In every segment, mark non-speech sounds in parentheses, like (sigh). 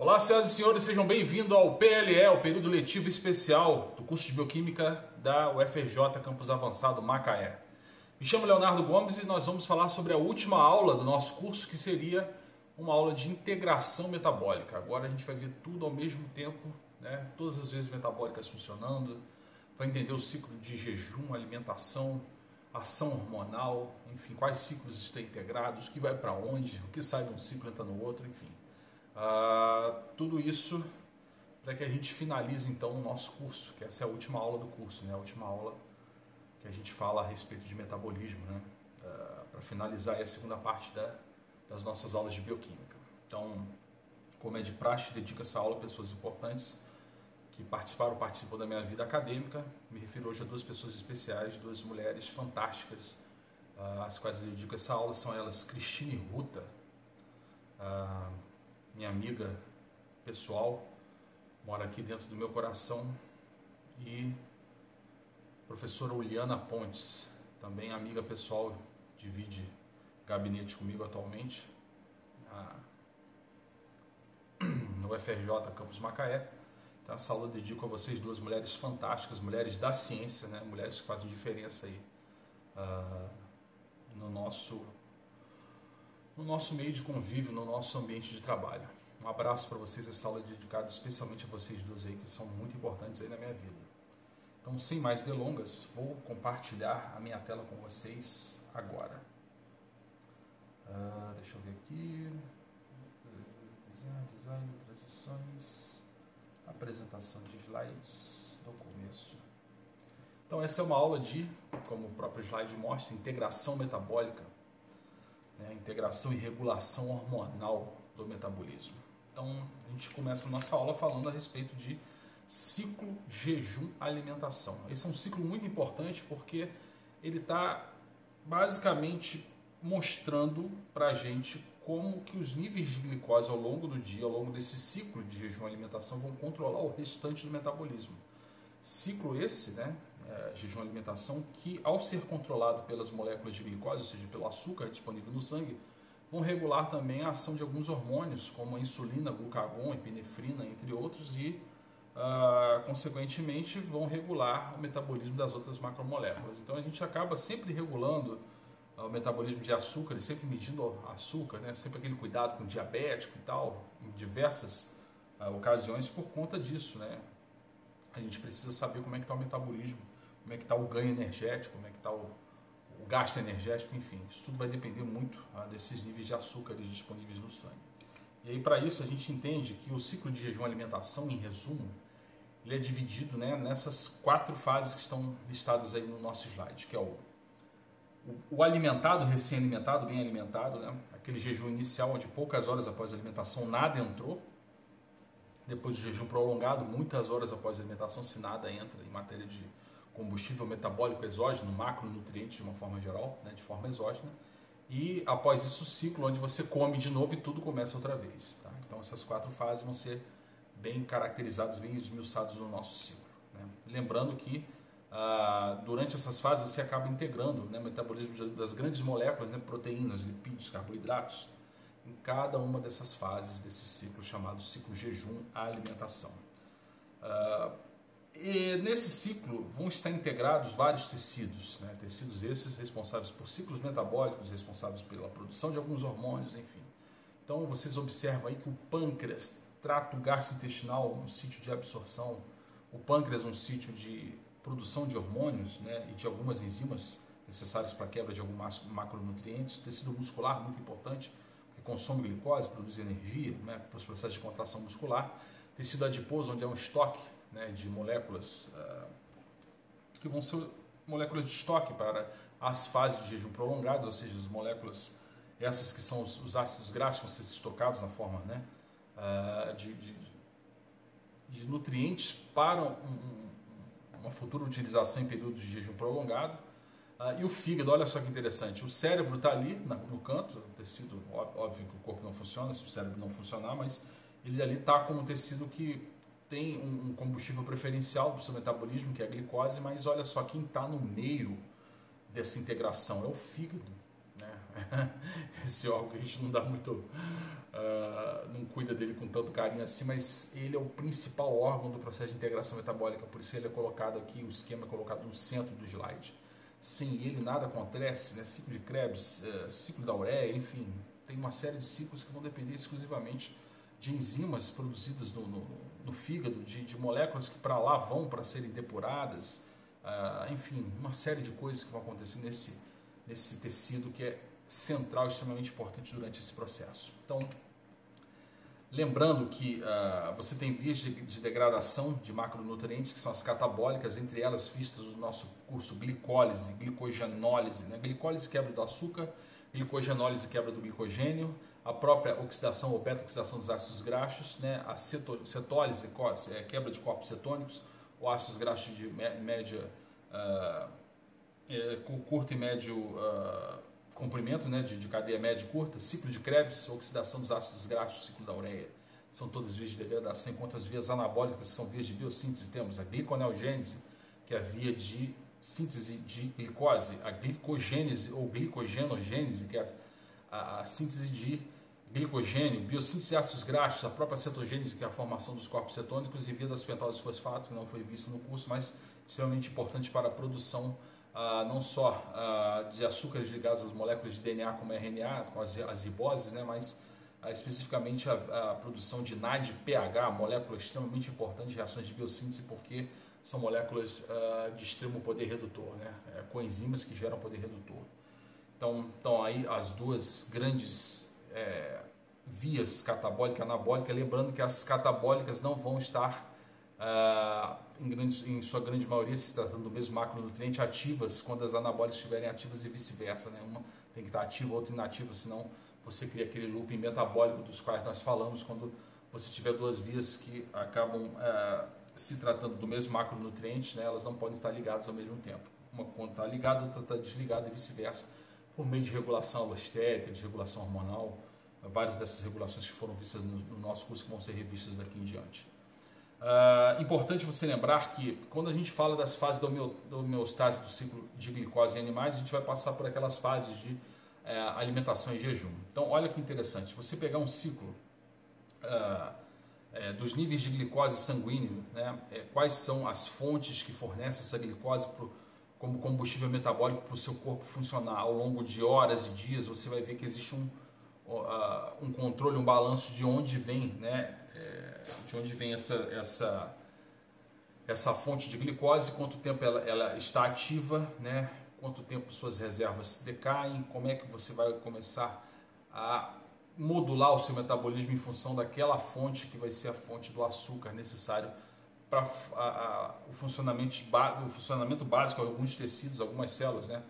Olá, senhoras e senhores, sejam bem-vindos ao PLE, o período letivo especial do curso de Bioquímica da UFRJ Campus Avançado Macaé. Me chamo Leonardo Gomes e nós vamos falar sobre a última aula do nosso curso, que seria uma aula de integração metabólica. Agora a gente vai ver tudo ao mesmo tempo, né? todas as vezes metabólicas funcionando, vai entender o ciclo de jejum, alimentação, ação hormonal, enfim, quais ciclos estão integrados, o que vai para onde, o que sai de um ciclo entra no outro, enfim. Uh, tudo isso para que a gente finalize então o nosso curso, que essa é a última aula do curso, né? a última aula que a gente fala a respeito de metabolismo, né? Uh, para finalizar a segunda parte da, das nossas aulas de bioquímica. Então, como é de praxe, dedico essa aula a pessoas importantes que participaram, participam da minha vida acadêmica. Me refiro hoje a duas pessoas especiais, duas mulheres fantásticas, uh, quais eu dedico essa aula. São elas Cristine Ruta, uh, minha amiga pessoal, mora aqui dentro do meu coração, e professora Uliana Pontes, também amiga pessoal, divide gabinete comigo atualmente, (clears throat) no FRJ Campus Macaé. Então, essa aula dedico a vocês duas mulheres fantásticas, mulheres da ciência, né? mulheres que fazem diferença aí uh, no, nosso, no nosso meio de convívio, no nosso ambiente de trabalho. Um abraço para vocês, essa aula é dedicada especialmente a vocês duas aí, que são muito importantes aí na minha vida. Então, sem mais delongas, vou compartilhar a minha tela com vocês agora. Uh, deixa eu ver aqui. Design, design, transições apresentação de slides do começo. Então essa é uma aula de, como o próprio slide mostra, integração metabólica, né? integração e regulação hormonal do metabolismo. Então a gente começa a nossa aula falando a respeito de ciclo jejum-alimentação. Esse é um ciclo muito importante porque ele está basicamente mostrando para a gente como que os níveis de glicose ao longo do dia, ao longo desse ciclo de jejum alimentação, vão controlar o restante do metabolismo. Ciclo esse, né, é, jejum alimentação, que ao ser controlado pelas moléculas de glicose, ou seja, pelo açúcar disponível no sangue, vão regular também a ação de alguns hormônios, como a insulina, glucagon, epinefrina, entre outros, e, uh, consequentemente, vão regular o metabolismo das outras macromoléculas. Então, a gente acaba sempre regulando o metabolismo de açúcar sempre medindo açúcar, né? sempre aquele cuidado com diabético e tal, em diversas uh, ocasiões por conta disso. Né? A gente precisa saber como é que está o metabolismo, como é que está o ganho energético, como é que está o, o, gasto energético, enfim. Isso tudo vai depender muito uh, desses níveis de açúcares disponíveis no sangue. E aí, para isso, a gente entende que o ciclo de jejum alimentação, em resumo, ele é dividido né, nessas quatro fases que estão listadas aí no nosso slide, que é o o, alimentado, recém-alimentado, bem alimentado, né? aquele jejum inicial onde poucas horas após a alimentação nada entrou, depois do jejum prolongado, muitas horas após a alimentação, se nada entra em matéria de combustível metabólico exógeno, macronutrientes de uma forma geral, né? de forma exógena, e após isso o ciclo onde você come de novo e tudo começa outra vez. Tá? Então essas quatro fases vão ser bem caracterizadas, bem esmiuçadas no nosso ciclo. Né? Lembrando que ah, durante essas fases você acaba integrando né, o metabolismo das grandes moléculas, né, proteínas, lipídios, carboidratos, em cada uma dessas fases desse ciclo chamado ciclo jejum à alimentação. Ah, e nesse ciclo vão estar integrados vários tecidos, né, tecidos esses responsáveis por ciclos metabólicos, responsáveis pela produção de alguns hormônios, enfim. Então vocês observam aí que o pâncreas, trato gastrointestinal, um sítio de absorção, o pâncreas um sítio de produção de hormônios né, e de algumas enzimas necessárias para a quebra de alguns macronutrientes. Tecido muscular, muito importante, que consome glicose, produz energia né, para os processos de contração muscular. Tecido adiposo, onde é um estoque né, de moléculas uh, que vão ser moléculas de estoque para as fases de jejum prolongado, ou seja, as moléculas, essas que são os, os ácidos graxos, vão ser estocados na forma né, uh, de, de, de, nutrientes para um, uma futura utilização em períodos de jejum prolongado. Uh, e o fígado, olha só que interessante, o cérebro está ali no canto, o tecido, óbvio que o corpo não funciona se o cérebro não funcionar, mas ele ali está como um tecido que tem um, combustível preferencial para o seu metabolismo, que é a glicose, mas olha só, quem está no meio dessa integração é o fígado. Né? (laughs) Esse órgão que a gente não dá muito, uh, não cuida dele com tanto carinho assim, mas ele é o principal órgão do processo de integração metabólica, por isso ele é colocado aqui, o esquema é colocado no centro do slide. Sem ele nada acontece, né? ciclo de Krebs, uh, ciclo da ureia, enfim, tem uma série de ciclos que vão depender exclusivamente de enzimas produzidas no, no, no fígado, de, de, moléculas que para lá vão para serem depuradas, uh, enfim, uma série de coisas que vão acontecer nesse, nesse tecido que é central, extremamente importante durante esse processo. Então, lembrando que uh, você tem vias de, de, degradação de macronutrientes, que são as catabólicas, entre elas vistas no nosso curso glicólise, glicogenólise. Né? Glicólise quebra do açúcar, glicogenólise quebra do glicogênio, a própria oxidação ou beta-oxidação dos ácidos graxos, né? a cetólise, é, quebra de corpos cetônicos, ou ácidos graxos de média, uh, é, curto e médio uh, comprimento, né? de, de cadeia média e curta, ciclo de Krebs, oxidação dos ácidos graxos, ciclo da ureia. São todas vias de degradação, enquanto as vias anabólicas são vias de biossíntese. Temos a gliconeogênese, que é a via de síntese de glicose, a glicogênese ou glicogenogênese, que é a, a síntese de glicogênio, biossíntese de ácidos graxos, a própria cetogênese, que é a formação dos corpos cetônicos, e via das pentoses fosfato, que não foi vista no curso, mas extremamente importante para a produção ah, não só ah, de açúcares ligados às moléculas de DNA como RNA, com as, as riboses, né, mas ah, especificamente a, a, produção de NAD-PH, molécula extremamente importante reações de biossíntese, porque são moléculas de extremo poder redutor, né? É, coenzimas que geram poder redutor. Então, então aí as duas grandes é, vias catabólica anabólica, lembrando que as catabólicas não vão estar, uh, em, grande, em, sua grande maioria, se tratando do mesmo macronutriente, ativas quando as anabólicas estiverem ativas e vice-versa. Né? Uma tem que estar ativa, outra inativa, senão você cria aquele looping metabólico dos quais nós falamos quando você tiver duas vias que acabam... Uh, se tratando do mesmo macronutriente, né, elas não podem estar ligadas ao mesmo tempo. Uma quando está ligada, outra está desligada e vice-versa, por meio de regulação alostérica, de regulação hormonal, várias dessas regulações que foram vistas no, no nosso curso que vão ser revistas daqui em diante. Uh, importante você lembrar que quando a gente fala das fases da homeostase do ciclo de glicose em animais, a gente vai passar por aquelas fases de uh, alimentação em jejum. Então, olha que interessante, você pegar um ciclo uh, é, dos níveis de glicose sanguíneo, né? É, quais são as fontes que fornecem essa glicose pro, como combustível metabólico para o seu corpo funcionar ao longo de horas e dias, você vai ver que existe um, uh, um controle, um balanço de onde vem, né? É, de onde vem essa, essa, essa fonte de glicose, quanto tempo ela, ela está ativa, né? quanto tempo suas reservas decaem, como é que você vai começar a modular o seu metabolismo em função daquela fonte que vai ser a fonte do açúcar necessário para o funcionamento, o funcionamento básico de alguns tecidos, algumas células, né?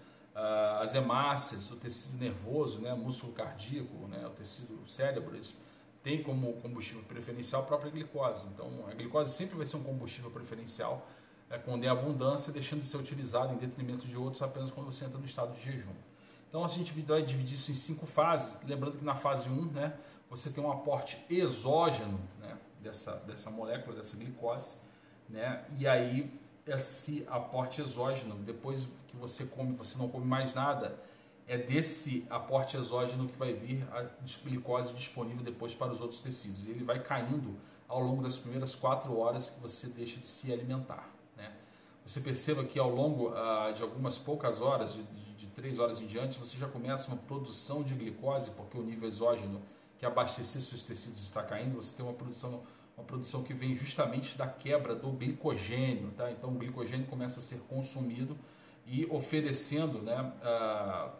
as hemácias, o tecido nervoso, né? músculo cardíaco, né? o tecido cérebro, eles têm como combustível preferencial a própria glicose. Então, a glicose sempre vai ser um combustível preferencial é, quando é abundância, deixando de ser utilizado em detrimento de outros apenas quando você entra no estado de jejum. Então a gente vai dividir isso em cinco fases, lembrando que na fase 1 né, você tem um aporte exógeno né, dessa, dessa molécula, dessa glicose, né, e aí esse aporte exógeno, depois que você come, você não come mais nada, é desse aporte exógeno que vai vir a glicose disponível depois para os outros tecidos. E ele vai caindo ao longo das primeiras quatro horas que você deixa de se alimentar. Né? Você perceba que ao longo uh, de algumas poucas horas, de, de de 3 horas em diante, você já começa uma produção de glicose, porque o nível exógeno que abastecer seus tecidos está caindo, você tem uma produção, uma produção que vem justamente da quebra do glicogênio. Tá? Então o glicogênio começa a ser consumido e oferecendo né, uh,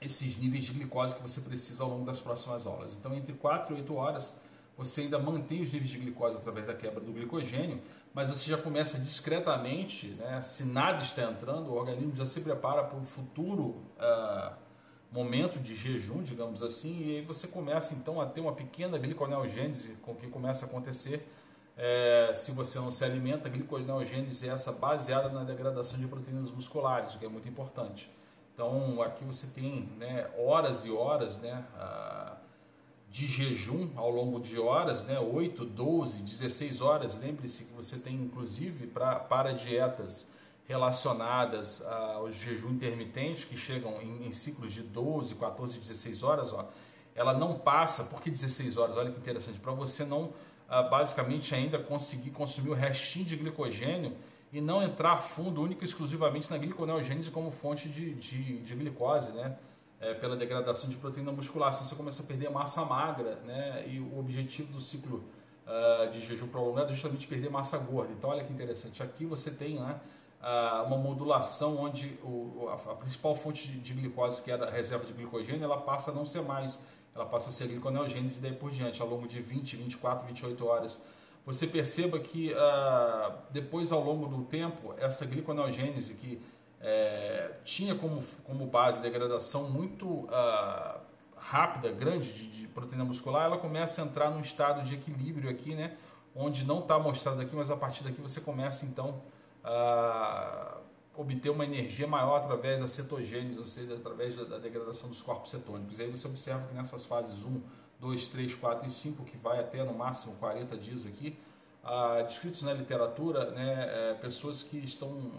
esses níveis de glicose que você precisa ao longo das próximas aulas. Então entre 4 e 8 horas você ainda mantém os níveis de glicose através da quebra do glicogênio, mas você já começa discretamente, né? se nada está entrando, o organismo já se prepara para um futuro uh, momento de jejum, digamos assim, e aí você começa então a ter uma pequena gliconeogênese com que começa a acontecer é, se você não se alimenta. A gliconeogênese é essa baseada na degradação de proteínas musculares, o que é muito importante. Então aqui você tem né, horas e horas, né? De jejum ao longo de horas, né? 8, 12, 16 horas. Lembre-se que você tem, inclusive, pra, para dietas relacionadas ao jejum intermitente, que chegam em, em, ciclos de 12, 14, 16 horas, ó, ela não passa, por que 16 horas? Olha que interessante, para você não ah, basicamente ainda conseguir consumir o restinho de glicogênio e não entrar fundo único e exclusivamente na gliconeogênese como fonte de, de, de glicose, né? É, pela degradação de proteína muscular. Se você começa a perder massa magra, né? E o objetivo do ciclo uh, de jejum prolongado é justamente perder massa gorda. Então, olha que interessante. Aqui você tem né, uma modulação onde a, principal fonte de, glicose, que era a reserva de glicogênio, ela passa a não ser mais. Ela passa a ser gliconeogênese e daí por diante, ao longo de 20, 24, 28 horas você perceba que uh, depois, ao longo do tempo, essa gliconeogênese que é, tinha como, como base degradação muito uh, rápida, grande de, de, proteína muscular, ela começa a entrar num estado de equilíbrio aqui, né? Onde não está mostrado aqui, mas a partir daqui você começa então a obter uma energia maior através da cetogênese, ou seja, através da, da degradação dos corpos cetônicos. E aí você observa que nessas fases 1, 2, 3, 4 e 5, que vai até no máximo 40 dias aqui, ah, descritos na literatura, né, é, pessoas que estão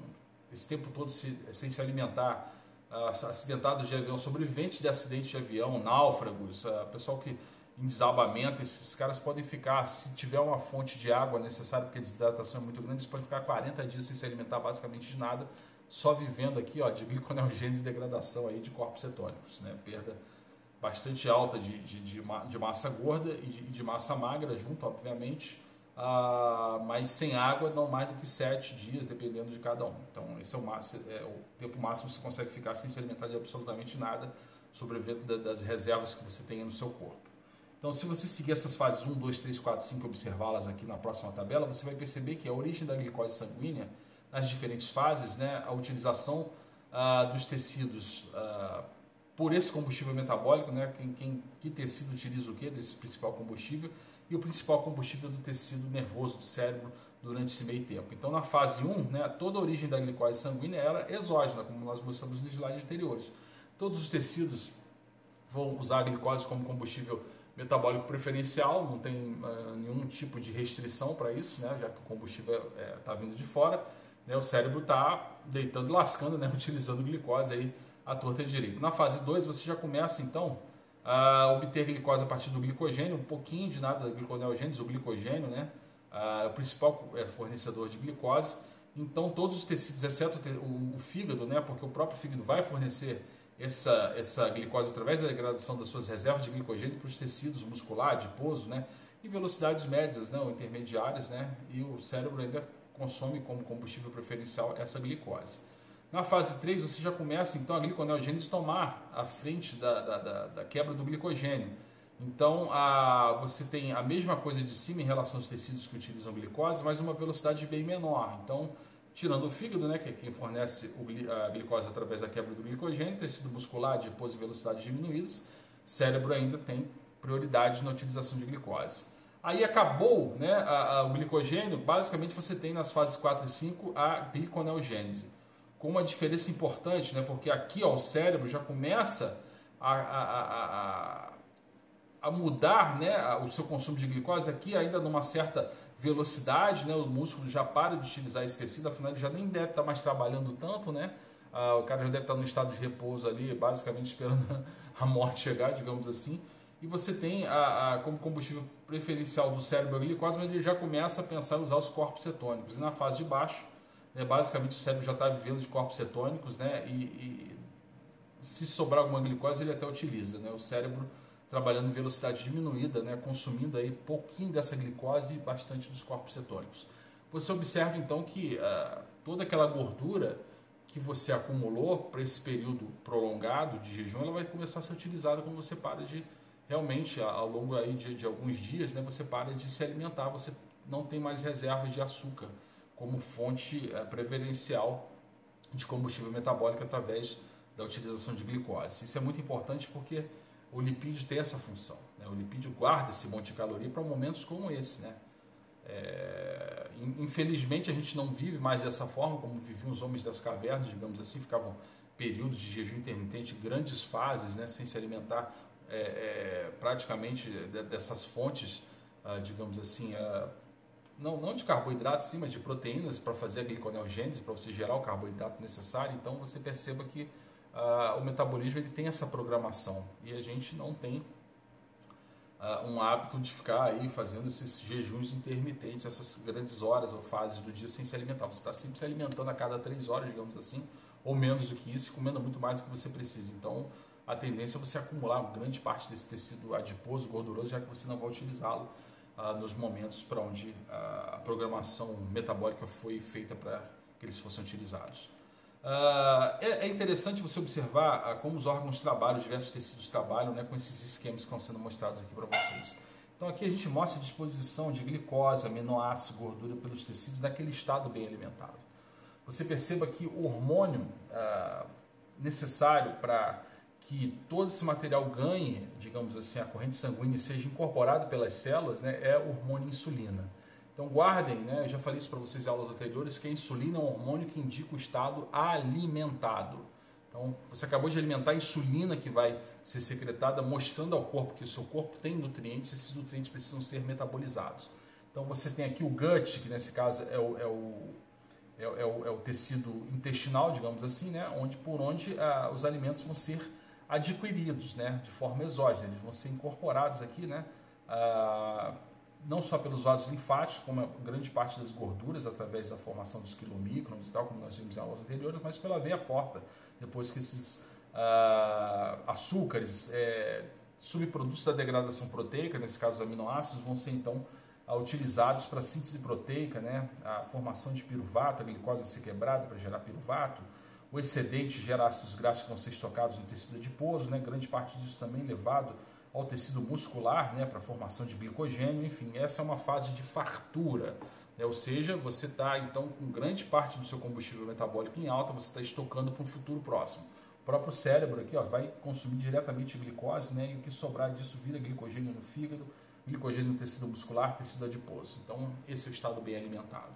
esse tempo todo se, sem se alimentar, ah, acidentados de avião, sobreviventes de acidentes de avião, náufragos, ah, pessoal que em desabamento, esses caras podem ficar, se tiver uma fonte de água necessária, porque a desidratação é muito grande, eles podem ficar 40 dias sem se alimentar basicamente de nada, só vivendo aqui ó, de (laughs) gliconeogênese e degradação aí de corpos cetônicos, né? perda bastante alta de, de, de, de massa gorda e de, de, massa magra junto, obviamente, ah, mas sem água não mais do que sete dias, dependendo de cada um. Então, esse é o, máximo, é o tempo máximo que você consegue ficar sem se alimentar de absolutamente nada, sobrevivendo das reservas que você tem no seu corpo. Então, se você seguir essas fases 1, 2, 3, 4, 5 observá-las aqui na próxima tabela, você vai perceber que a origem da glicose sanguínea, nas diferentes fases, né, a utilização ah, dos tecidos ah, por esse combustível metabólico, né? Quem, quem, que tecido utiliza o que desse principal combustível e o principal combustível do tecido nervoso do cérebro durante esse meio tempo. Então, na fase 1, né, toda a origem da glicose sanguínea era exógena, como nós mostramos nos slides anteriores. Todos os tecidos vão usar a glicose como combustível metabólico preferencial, não tem uh, nenhum tipo de restrição para isso, né, já que o combustível está é, tá vindo de fora. Né, o cérebro está deitando e lascando, né, (laughs) utilizando glicose aí a torta direito. Na fase 2, você já começa então a obter glicose a partir do glicogênio, um pouquinho de nada da gliconeogênese, o glicogênio, né? é o principal é, fornecedor de glicose. Então, todos os tecidos, exceto o, o fígado, né? Porque o próprio fígado vai fornecer essa, essa glicose através da degradação das suas reservas de glicogênio para os tecidos muscular, adiposo, né? Em velocidades médias, né? Ou intermediárias, né? E o cérebro ainda consome como combustível preferencial essa glicose. Na fase 3, você já começa então a gliconeogênese tomar a frente da, da, da, da quebra do glicogênio. Então, a, você tem a mesma coisa de cima em relação aos tecidos que utilizam glicose, mas uma velocidade bem menor. Então, tirando o fígado, né, que é quem fornece a glicose através da quebra do glicogênio, tecido muscular, depois de velocidades diminuídas, cérebro ainda tem prioridade na utilização de glicose. Aí acabou né, a, a, o glicogênio, basicamente você tem nas fases 4 e 5 a gliconeogênese com uma diferença importante, né? porque aqui ó, o cérebro já começa a, a, a, a mudar né? o seu consumo de glicose, aqui ainda numa certa velocidade, né? o músculo já para de utilizar esse tecido, afinal ele já nem deve estar mais trabalhando tanto, né? Ah, o cara já deve estar no estado de repouso ali, basicamente (laughs) esperando a morte chegar, digamos assim. E você tem a, a, como combustível preferencial do cérebro a glicose, mas ele já começa a pensar em usar os corpos cetônicos. E na fase de baixo, né? Basicamente, o cérebro já está vivendo de corpos cetônicos, né? E, e, se sobrar alguma glicose, ele até utiliza, né? O cérebro trabalhando em velocidade diminuída, né? Consumindo aí pouquinho dessa glicose e bastante dos corpos cetônicos. Você observa então que uh, toda aquela gordura que você acumulou para esse período prolongado de jejum, ela vai começar a ser utilizada quando você para de realmente ao longo aí de, de alguns dias, né? Você para de se alimentar, você não tem mais reservas de açúcar como fonte é, preferencial de combustível metabólico através da utilização de glicose. Isso é muito importante porque o lipídio tem essa função. Né? O lipídio guarda esse monte de caloria para momentos como esse. Né? É, infelizmente a gente não vive mais dessa forma como viviam os homens das cavernas, digamos assim, ficavam períodos de jejum intermitente, grandes fases, né, sem se alimentar é, é, praticamente dessas fontes, ah, digamos assim, ah, não, não de carboidratos, sim, mas de proteínas para fazer a gliconeogênese, para você gerar o carboidrato necessário. Então você perceba que uh, o metabolismo ele tem essa programação e a gente não tem uh, um hábito de ficar aí fazendo esses jejuns intermitentes, essas grandes horas ou fases do dia sem se alimentar. Você está sempre se alimentando a cada três horas, digamos assim, ou menos do que isso, e comendo muito mais do que você precisa. Então, a tendência é você acumular grande parte desse tecido adiposo, gorduroso, já que você não vai utilizá-lo uh, nos momentos para onde a programação metabólica foi feita para que eles fossem utilizados. Uh, é, é, interessante você observar uh, como os órgãos trabalham, os diversos tecidos trabalham né, com esses esquemas que estão sendo mostrados aqui para vocês. Então aqui a gente mostra a disposição de glicose, aminoácido, gordura pelos tecidos naquele estado bem alimentado. Você perceba que o hormônio uh, necessário para que todo esse material ganhe, digamos assim, a corrente sanguínea e seja incorporado pelas células, né, é o hormônio insulina. Então guardem, né? Eu já falei isso para vocês em aulas anteriores, que a insulina é um hormônio que indica o estado alimentado. Então, você acabou de alimentar a insulina que vai ser secretada, mostrando ao corpo que o seu corpo tem nutrientes, esses nutrientes precisam ser metabolizados. Então, você tem aqui o gut, que nesse caso é o, é o, é, é o, é o tecido intestinal, digamos assim, né? onde, por onde ah, os alimentos vão ser adquiridos né? de forma exógena, eles vão ser incorporados aqui, né? Ah, não só pelos vasos linfáticos, como grande parte das gorduras através da formação dos quilomicrons e tal, como nós vimos em aulas anteriores, mas pela veia porta, depois que esses uh, açúcares, é, subprodutos da degradação proteica, nesse caso os aminoácidos, vão ser então uh, utilizados para síntese proteica, né? a formação de piruvato, a glicose vai ser quebrada para gerar piruvato, o excedente gera ácidos graxos que vão ser estocados no tecido adiposo, né? grande parte disso também levado ao tecido muscular, né, para formação de glicogênio, enfim, essa é uma fase de fartura, né, ou seja, você está então com grande parte do seu combustível metabólico em alta, você está estocando para um futuro próximo. O próprio cérebro aqui ó, vai consumir diretamente glicose, né, e o que sobrar disso vira glicogênio no fígado, glicogênio no tecido muscular, tecido adiposo. Então, esse é o estado bem alimentado.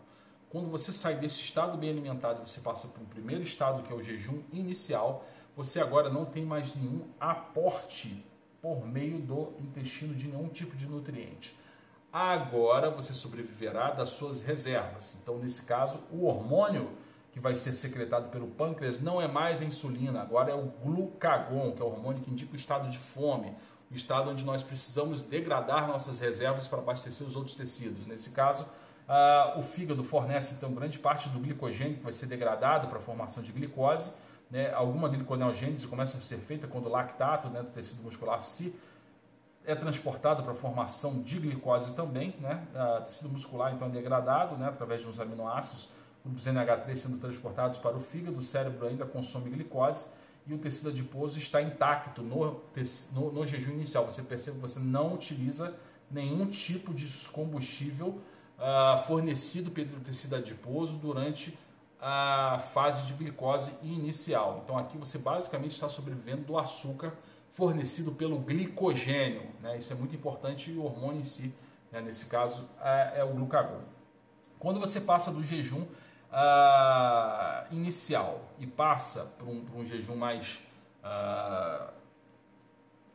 Quando você sai desse estado bem alimentado, você passa para o primeiro estado, que é o jejum inicial, você agora não tem mais nenhum aporte por meio do intestino de nenhum tipo de nutriente. Agora você sobreviverá das suas reservas. Então, nesse caso, o hormônio que vai ser secretado pelo pâncreas não é mais a insulina, agora é o glucagon, que é o hormônio que indica o estado de fome, o estado onde nós precisamos degradar nossas reservas para abastecer os outros tecidos. Nesse caso, uh, o fígado fornece então grande parte do glicogênio que vai ser degradado para a formação de glicose né, alguma gliconeogênese começa a ser feita quando o lactato né, do tecido muscular se é transportado para a formação de glicose também, né? Tecido muscular então é degradado, né, através de uns aminoácidos, grupos NH3 sendo transportados para o fígado, o cérebro ainda consome glicose e o tecido adiposo está intacto no, no, no jejum inicial. Você percebe que você não utiliza nenhum tipo de combustível uh, fornecido pelo tecido adiposo durante a fase de glicose inicial. Então aqui você basicamente está sobrevivendo do açúcar fornecido pelo glicogênio. Né? Isso é muito importante e o hormônio em si, né? nesse caso, é, é, o glucagon. Quando você passa do jejum uh, inicial e passa para um, um, jejum mais uh,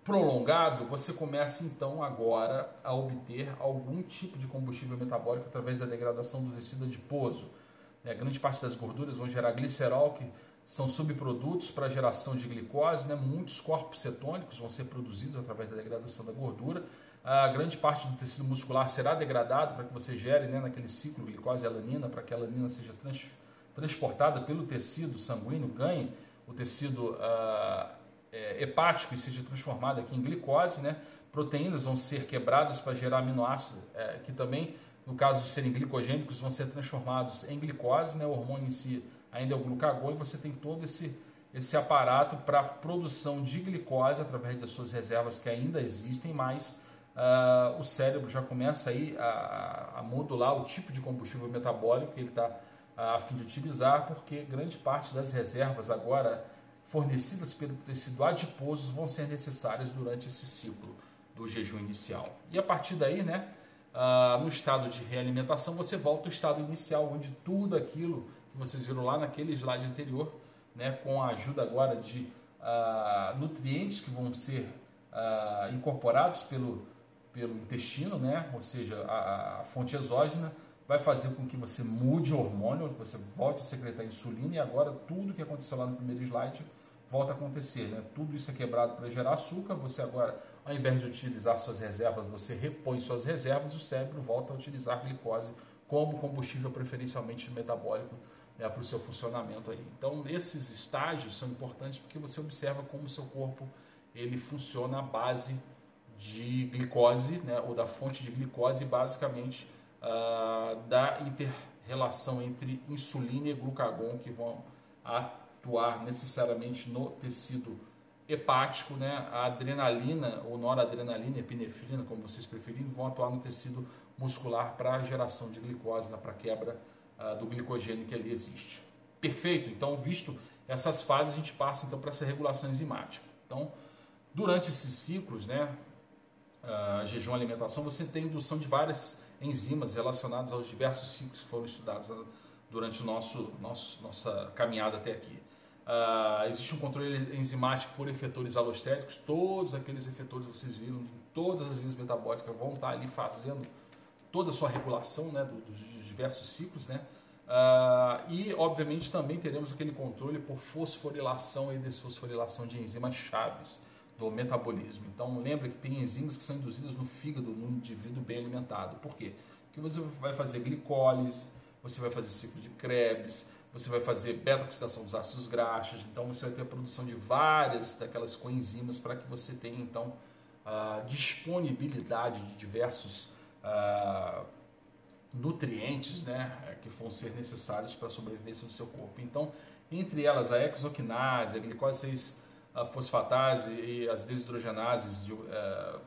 prolongado, você começa então agora a obter algum tipo de combustível metabólico através da degradação do tecido adiposo né? Grande parte das gorduras vão gerar glicerol, que são subprodutos para a geração de glicose. Né? Muitos corpos cetônicos vão ser produzidos através da degradação da gordura. A grande parte do tecido muscular será degradado para que você gere né, naquele ciclo glicose e alanina, para que a alanina seja trans, transportada pelo tecido sanguíneo, ganhe o tecido uh, é, hepático e seja transformado aqui em glicose. Né? Proteínas vão ser quebradas para gerar aminoácido, é, que também no caso de serem glicogênicos, vão ser transformados em glicose, né? o hormônio em si ainda é o glucagon, e você tem todo esse, esse aparato para produção de glicose através das suas reservas que ainda existem, mas uh, o cérebro já começa aí a, a, modular o tipo de combustível metabólico que ele está uh, a fim de utilizar, porque grande parte das reservas agora fornecidas pelo tecido adiposo vão ser necessárias durante esse ciclo do jejum inicial. E a partir daí, né, ah, no estado de realimentação, você volta ao estado inicial, onde tudo aquilo que vocês viram lá naquele slide anterior, né, com a ajuda agora de ah, nutrientes que vão ser ah, incorporados pelo, pelo intestino, né, ou seja, a, a, fonte exógena, vai fazer com que você mude o hormônio, que você volte a secretar insulina e agora tudo que aconteceu lá no primeiro slide volta a acontecer. Né? Tudo isso é quebrado para gerar açúcar, você agora ao invés de utilizar suas reservas, você repõe suas reservas e o cérebro volta a utilizar a glicose como combustível preferencialmente metabólico né, para o seu funcionamento aí. Então esses estágios são importantes porque você observa como o seu corpo ele funciona à base de glicose, né, ou da fonte de glicose, basicamente uh, da inter-relação entre insulina e glucagon que vão atuar necessariamente no tecido hepático, né? A adrenalina ou noradrenalina, epinefrina, como vocês preferirem, vão atuar no tecido muscular para a geração de glicose, né? para quebra uh, do glicogênio que ali existe. Perfeito? Então, visto essas fases, a gente passa então para essa regulação enzimática. Então, durante esses ciclos, né, uh, jejum alimentação, você tem indução de várias enzimas relacionadas aos diversos ciclos que foram estudados né, durante nosso, nosso nossa caminhada até aqui. Uh, existe um controle enzimático por efetores alostéricos, todos aqueles efetores que vocês viram em todas as vias metabólicas vão estar ali fazendo toda a sua regulação né, dos diversos ciclos. Né? Uh, e, obviamente, também teremos aquele controle por fosforilação e desfosforilação de enzimas chaves do metabolismo. Então, lembra que tem enzimas que são induzidas no fígado no indivíduo bem alimentado. Por quê? Porque você vai fazer glicólise, você vai fazer ciclo de Krebs, você vai fazer beta-oxidação dos ácidos graxos, então você vai ter a produção de várias daquelas coenzimas para que você tenha então a disponibilidade de diversos nutrientes né, que vão ser necessários para a sobrevivência do seu corpo. Então, entre elas a exoquinase, a glicose 6 fosfatase e as desidrogenases, de, uh,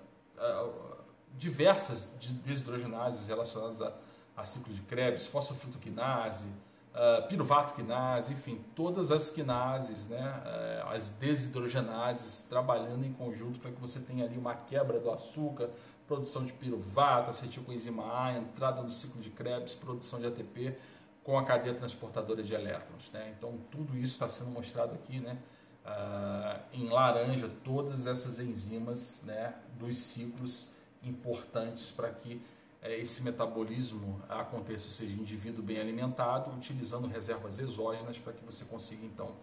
diversas desidrogenases relacionadas a, a ciclo de Krebs, fosfofrutoquinase, uh, piruvato quinase, enfim, todas as quinases, né, uh, as desidrogenases trabalhando em conjunto para que você tenha ali uma quebra do açúcar, produção de piruvato, acetilcoenzima A, entrada no ciclo de Krebs, produção de ATP com a cadeia transportadora de elétrons. Né? Então, tudo isso está sendo mostrado aqui né, uh, em laranja, todas essas enzimas né, dos ciclos importantes para que esse metabolismo aconteça, ou seja, indivíduo bem alimentado, utilizando reservas exógenas para que você consiga então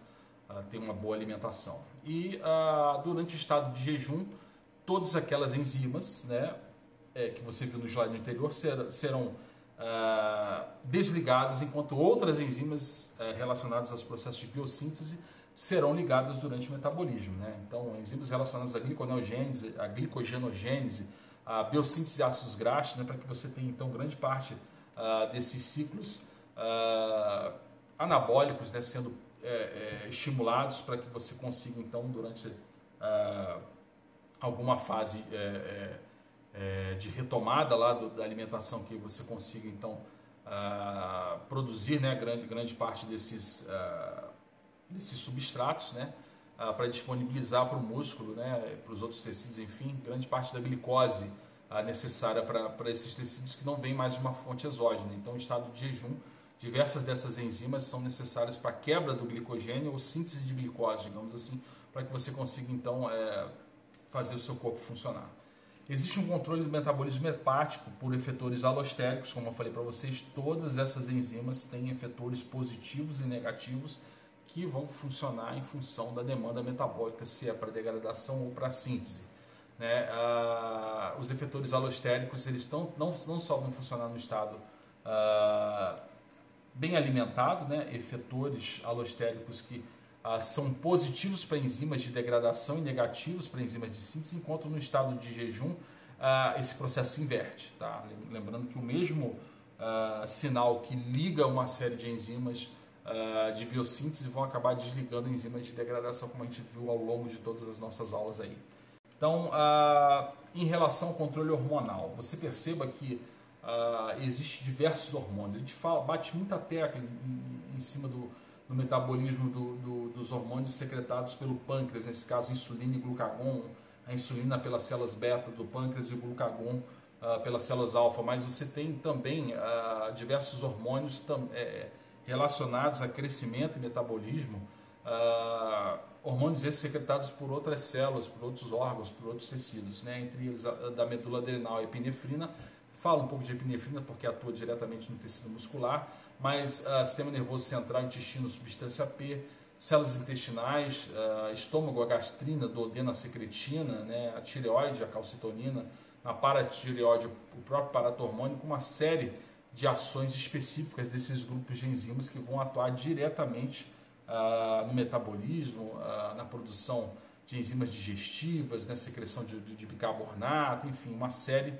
ah, ter uma boa alimentação. E ah, durante o estado de jejum, todas aquelas enzimas, né, é, que você viu no slide anterior, serão ah, desligadas, enquanto outras enzimas relacionadas aos processos de biossíntese serão ligadas durante o metabolismo. Né? Então, enzimas relacionadas à gliconeogênese, à glicogenogênese, a biossíntese de ácidos graxos, né, para que você tenha então grande parte uh, desses ciclos uh, anabólicos né, sendo é, é, estimulados para que você consiga então durante uh, alguma fase é, é, é, de retomada lá do, da alimentação que você consiga então produzir né, grande, grande parte desses, desses substratos, né? Ah, para disponibilizar para o músculo, né, para os outros tecidos, enfim, grande parte da glicose ah, necessária para esses tecidos que não vem mais de uma fonte exógena. Então, em estado de jejum, diversas dessas enzimas são necessárias para a quebra do glicogênio ou síntese de glicose, digamos assim, para que você consiga então é, fazer o seu corpo funcionar. Existe um controle do metabolismo hepático por efetores alostéricos, como eu falei para vocês, todas essas enzimas têm efetores positivos e negativos que vão funcionar em função da demanda metabólica, se é para degradação ou para síntese. Né? Ah, os efetores alostéricos eles tão, não, não só vão funcionar no estado ah, bem alimentado, né? efetores alostéricos que ah, são positivos para enzimas de degradação e negativos para enzimas de síntese, enquanto no estado de jejum ah, esse processo inverte. Tá? Lembrando que o mesmo ah, sinal que liga uma série de enzimas uh, de biossíntese vão acabar desligando enzimas de degradação, como a gente viu ao longo de todas as nossas aulas aí. Então, uh, em relação ao controle hormonal, você perceba que uh, existe diversos hormônios. A gente fala, bate muita tecla em, em cima do, do metabolismo do, do, dos hormônios secretados pelo pâncreas, nesse caso insulina e glucagon, a insulina pelas células beta do pâncreas e o glucagon uh, pelas células alfa, mas você tem também uh, diversos hormônios tam, é, relacionados a crescimento e metabolismo, uh, hormônios esses secretados por outras células, por outros órgãos, por outros tecidos, né? entre eles a, da medula adrenal a epinefrina. Falo um pouco de epinefrina porque atua diretamente no tecido muscular, mas uh, sistema nervoso central, intestino, substância P, células intestinais, uh, estômago, a gastrina, duodena, a secretina, né, a tireoide, a calcitonina, a paratireoide, o próprio paratormônio, uma série de ações específicas desses grupos de enzimas que vão atuar diretamente uh, no metabolismo, uh, na produção de enzimas digestivas, na secreção de, de, bicarbonato, enfim, uma série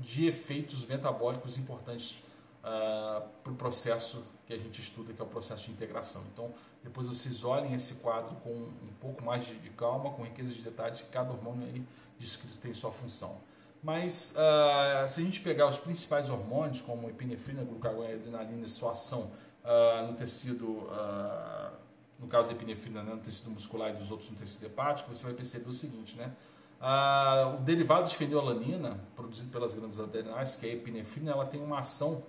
de efeitos metabólicos importantes para o processo que a gente estuda, que é o processo de integração. Então, depois vocês olhem esse quadro com um pouco mais de, de calma, com riqueza de detalhes, que cada hormônio aí descrito tem sua função. Mas uh, se a gente pegar os principais hormônios, como epinefrina, glucagon e adrenalina, sua ação uh, no tecido, uh, no caso da epinefrina, né, no tecido muscular e dos outros no tecido hepático, você vai perceber o seguinte, né? o derivado de fenilalanina, produzido pelas glândulas adrenais, que é a epinefrina, ela tem uma ação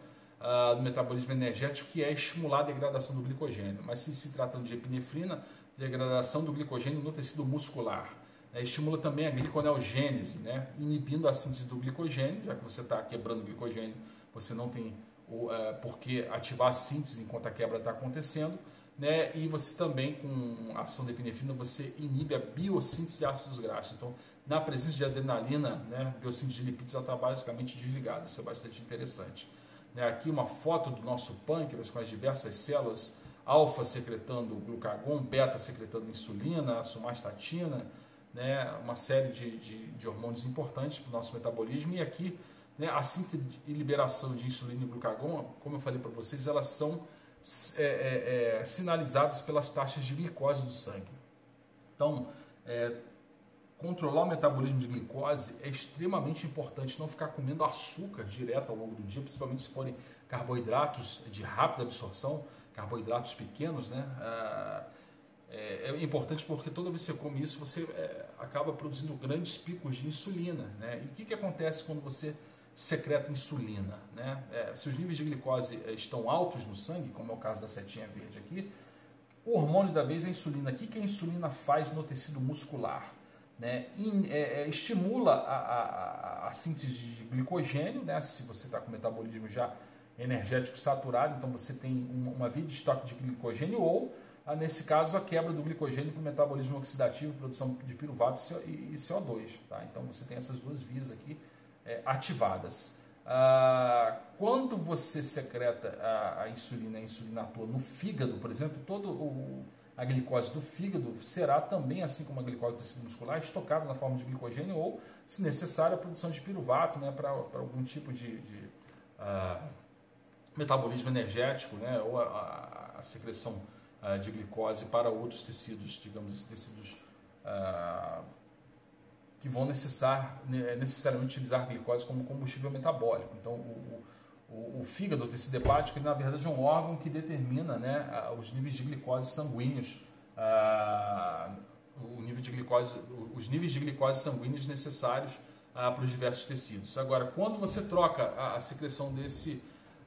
do metabolismo energético, que é estimular a degradação do glicogênio. Mas se se tratando de epinefrina, degradação do glicogênio no tecido muscular. Né? Estimula também a gliconeogênese, né? inibindo a síntese do glicogênio, já que você está quebrando o glicogênio, você não tem o, uh, por que ativar a síntese enquanto a quebra está acontecendo. Né? E você também, com a ação da epinefrina, você inibe a biossíntese de ácidos graxos. Então, na presença de adrenalina, né, a biossíntese de lipídios está basicamente desligada. Isso é bastante interessante. Né, aqui uma foto do nosso pâncreas com as diversas células, alfa secretando glucagon, beta secretando insulina, somastatina, né, uma série de, de, de hormônios importantes para o nosso metabolismo. E aqui né, a síntese e liberação de insulina e glucagon, como eu falei para vocês, elas são é, é, é, sinalizadas pelas taxas de glicose do sangue. Então, é, controlar o metabolismo de glicose é extremamente importante. Não ficar comendo açúcar direto ao longo do dia, principalmente se forem carboidratos de rápida absorção, carboidratos pequenos, né? Ah, é, é importante porque toda vez que você come isso, você é, acaba produzindo grandes picos de insulina. Né? E o que, que acontece quando você secreta insulina? Né? É, se os níveis de glicose é, estão altos no sangue, como é o caso da setinha verde aqui, o hormônio da vez é a insulina. O que, que a insulina faz no tecido muscular? né, é, é, estimula a, a, a, síntese de glicogênio, né, se você está com metabolismo já energético saturado, então você tem uma, uma via de estoque de glicogênio ou, nesse caso, a quebra do glicogênio para o metabolismo oxidativo, produção de piruvato e CO2. Tá? Então você tem essas duas vias aqui é, ativadas. Ah, quando você secreta a, a, insulina, a insulina atua no fígado, por exemplo, todo a glicose do fígado será também, assim como a glicose do tecido muscular, estocada na forma de glicogênio ou, se necessário, a produção de piruvato né, para algum tipo de, de uh, metabolismo energético né, ou a, a, a secreção uh, de glicose para outros tecidos, digamos assim, tecidos uh, que vão necessar, necessariamente utilizar glicose como combustível metabólico. Então, o, o, o fígado, o tecido hepático, ele, na verdade é um órgão que determina né, os níveis de glicose sanguíneos, ah, o nível de glicose, os níveis de glicose sanguíneos necessários para os diversos tecidos. Agora, quando você troca a, a, secreção desse,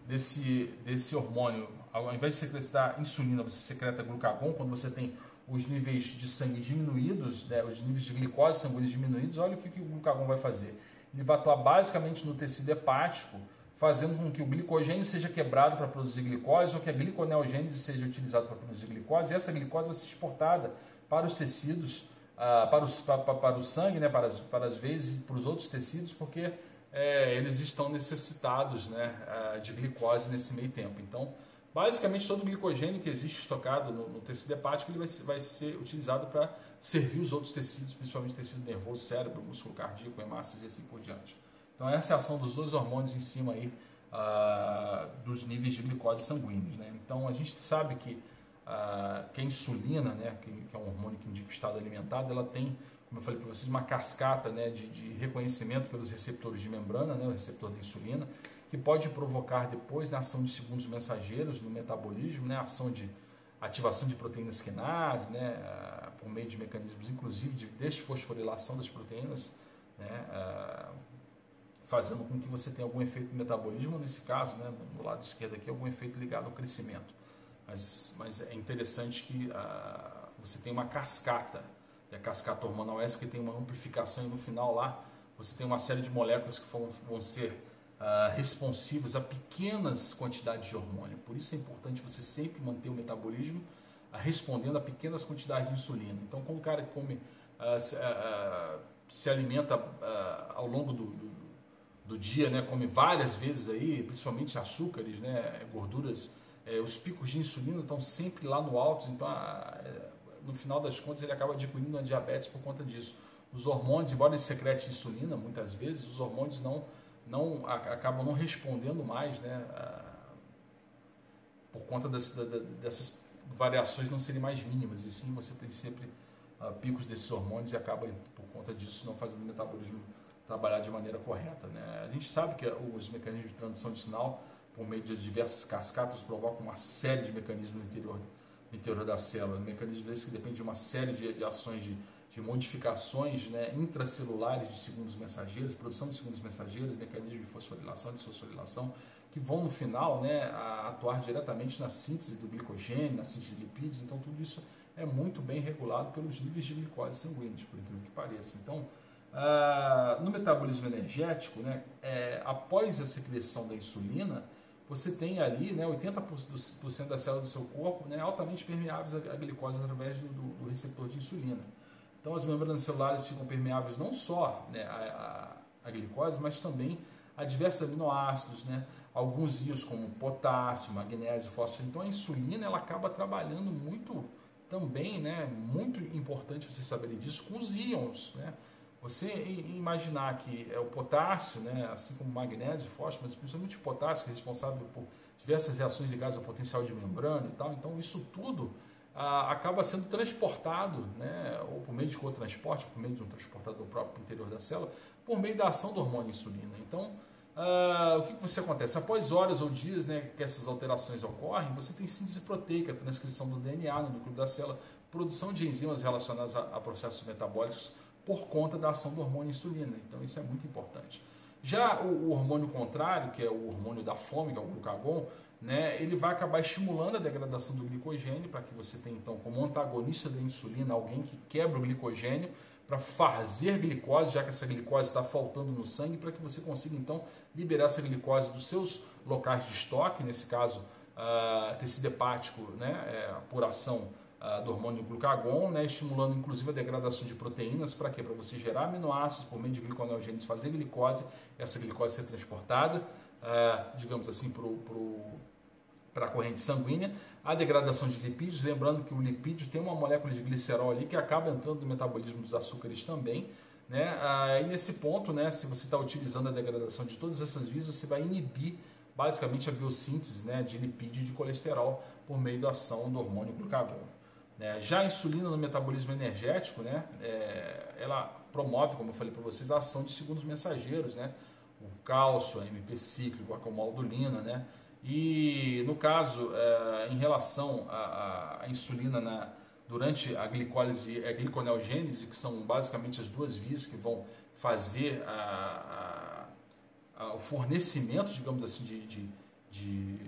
desse, desse hormônio, ao invés de secretar insulina, você secreta glucagon, quando você tem os níveis de sangue diminuídos, né, os níveis de glicose sanguíneos diminuídos, olha o que, que o glucagon vai fazer. Ele vai atuar basicamente no tecido hepático, fazendo com que o glicogênio seja quebrado para produzir glicose ou que a gliconeogênese seja utilizada para produzir glicose. E essa glicose vai ser exportada para os tecidos, uh, para, os, para, para, o sangue, né, para, as, para as e para os outros tecidos, porque é, eles estão necessitados né, uh, de glicose nesse meio tempo. Então, basicamente, todo o glicogênio que existe estocado no, no tecido hepático ele vai, vai ser utilizado para servir os outros tecidos, principalmente tecido nervoso, cérebro, músculo cardíaco, hemácias e assim por diante. Então essa é a ação dos dois hormônios em cima aí uh, dos níveis de glicose sanguíneos. Né? Então a gente sabe que, uh, que a insulina, né, que, que, é um hormônio que indica o estado alimentado, ela tem, como eu falei para vocês, uma cascata né, de, de, reconhecimento pelos receptores de membrana, né, o receptor da insulina, que pode provocar depois na ação de segundos mensageiros no metabolismo, né, ação de ativação de proteínas quinase, né, uh, por meio de mecanismos inclusive de desfosforilação das proteínas, né, fazendo com que você tenha algum efeito no metabolismo, nesse caso, né, no lado esquerdo aqui, algum efeito ligado ao crescimento. Mas, mas é interessante que uh, você tem uma cascata, e a cascata hormonal essa que tem uma amplificação e no final lá você tem uma série de moléculas que vão, vão ser uh, responsivas a pequenas quantidades de hormônio. Por isso é importante você sempre manter o metabolismo respondendo a pequenas quantidades de insulina. Então, como o cara come, uh, se, uh, se, alimenta uh, ao longo do, do, do, dia, né, come várias vezes aí, principalmente açúcares, né, gorduras, eh, os picos de insulina estão sempre lá no alto, então no final das contas ele acaba adquirindo a diabetes por conta disso. Os hormônios, embora ele secrete insulina muitas vezes, os hormônios não, não acabam não respondendo mais, né, por conta dessas variações não serem mais mínimas, e sim você tem sempre uh, picos desses hormônios e acaba, por conta disso, não fazendo o metabolismo trabalhar de maneira correta. Né? A gente sabe que os mecanismos de transdução de sinal, por meio de diversas cascatas, provocam uma série de mecanismos no interior, no interior da célula. Mecanismos desses que dependem de uma série de, de ações de, de modificações né, intracelulares de segundos mensageiros, produção de segundos mensageiros, mecanismos de fosforilação, de fosforilação, que vão no final né, atuar diretamente na síntese do glicogênio, na síntese de lipídios, então tudo isso é muito bem regulado pelos níveis de glicose sanguíneos, por incrível que pareça. Então, uh, no metabolismo energético, né, é, após a secreção da insulina, você tem ali né, 80% das células do seu corpo né, altamente permeáveis à glicose através do, do, do, receptor de insulina. Então, as membranas celulares ficam permeáveis não só né, à, à, à glicose, mas também a diversos aminoácidos, né? alguns íons como potássio, magnésio, fósforo. Então a insulina ela acaba trabalhando muito também, né, muito importante você saber disso, com os íons. Né? Você imaginar que é o potássio, né, assim como magnésio, fósforo, mas principalmente o potássio, que é responsável por diversas reações ligadas ao potencial de membrana e tal, então isso tudo ah, acaba sendo transportado, né, ou por meio de co-transporte, por meio de um transportador próprio interior da célula, por meio da ação do hormônio insulina. Então, Uh, o que, que você acontece? Após horas ou dias né, que essas alterações ocorrem, você tem síntese proteica, transcrição do DNA no núcleo da célula, produção de enzimas relacionadas a, a, processos metabólicos por conta da ação do hormônio insulina. Então isso é muito importante. Já o, o hormônio contrário, que é o hormônio da fome, que é o glucagon, né, ele vai acabar estimulando a degradação do glicogênio para que você tenha então como antagonista da insulina alguém que quebra o glicogênio para fazer glicose, já que essa glicose está faltando no sangue, para que você consiga então liberar essa glicose dos seus locais de estoque, nesse caso uh, tecido hepático, né, é, por ação uh, do hormônio glucagon, né, estimulando inclusive a degradação de proteínas, para quê? Para você gerar aminoácidos por meio de gliconeogênese, fazer glicose, essa glicose ser transportada, uh, digamos assim, para a corrente sanguínea, a degradação de lipídios, lembrando que o lipídio tem uma molécula de glicerol ali que acaba entrando no metabolismo dos açúcares também. Né? Aí nesse ponto, né, se você está utilizando a degradação de todas essas vias, você vai inibir basicamente a biossíntese né, de lipídio e de colesterol por meio da ação do hormônio glucagon. Né? Já a insulina no metabolismo energético, né, é, ela promove, como eu falei para vocês, a ação de segundos mensageiros, né? o cálcio, a MP cíclico, a comoldulina, né? E no caso, é, em relação à, insulina na, durante a glicólise, a gliconeogênese, que são basicamente as duas vias que vão fazer a, a, o fornecimento, digamos assim, de, de, de,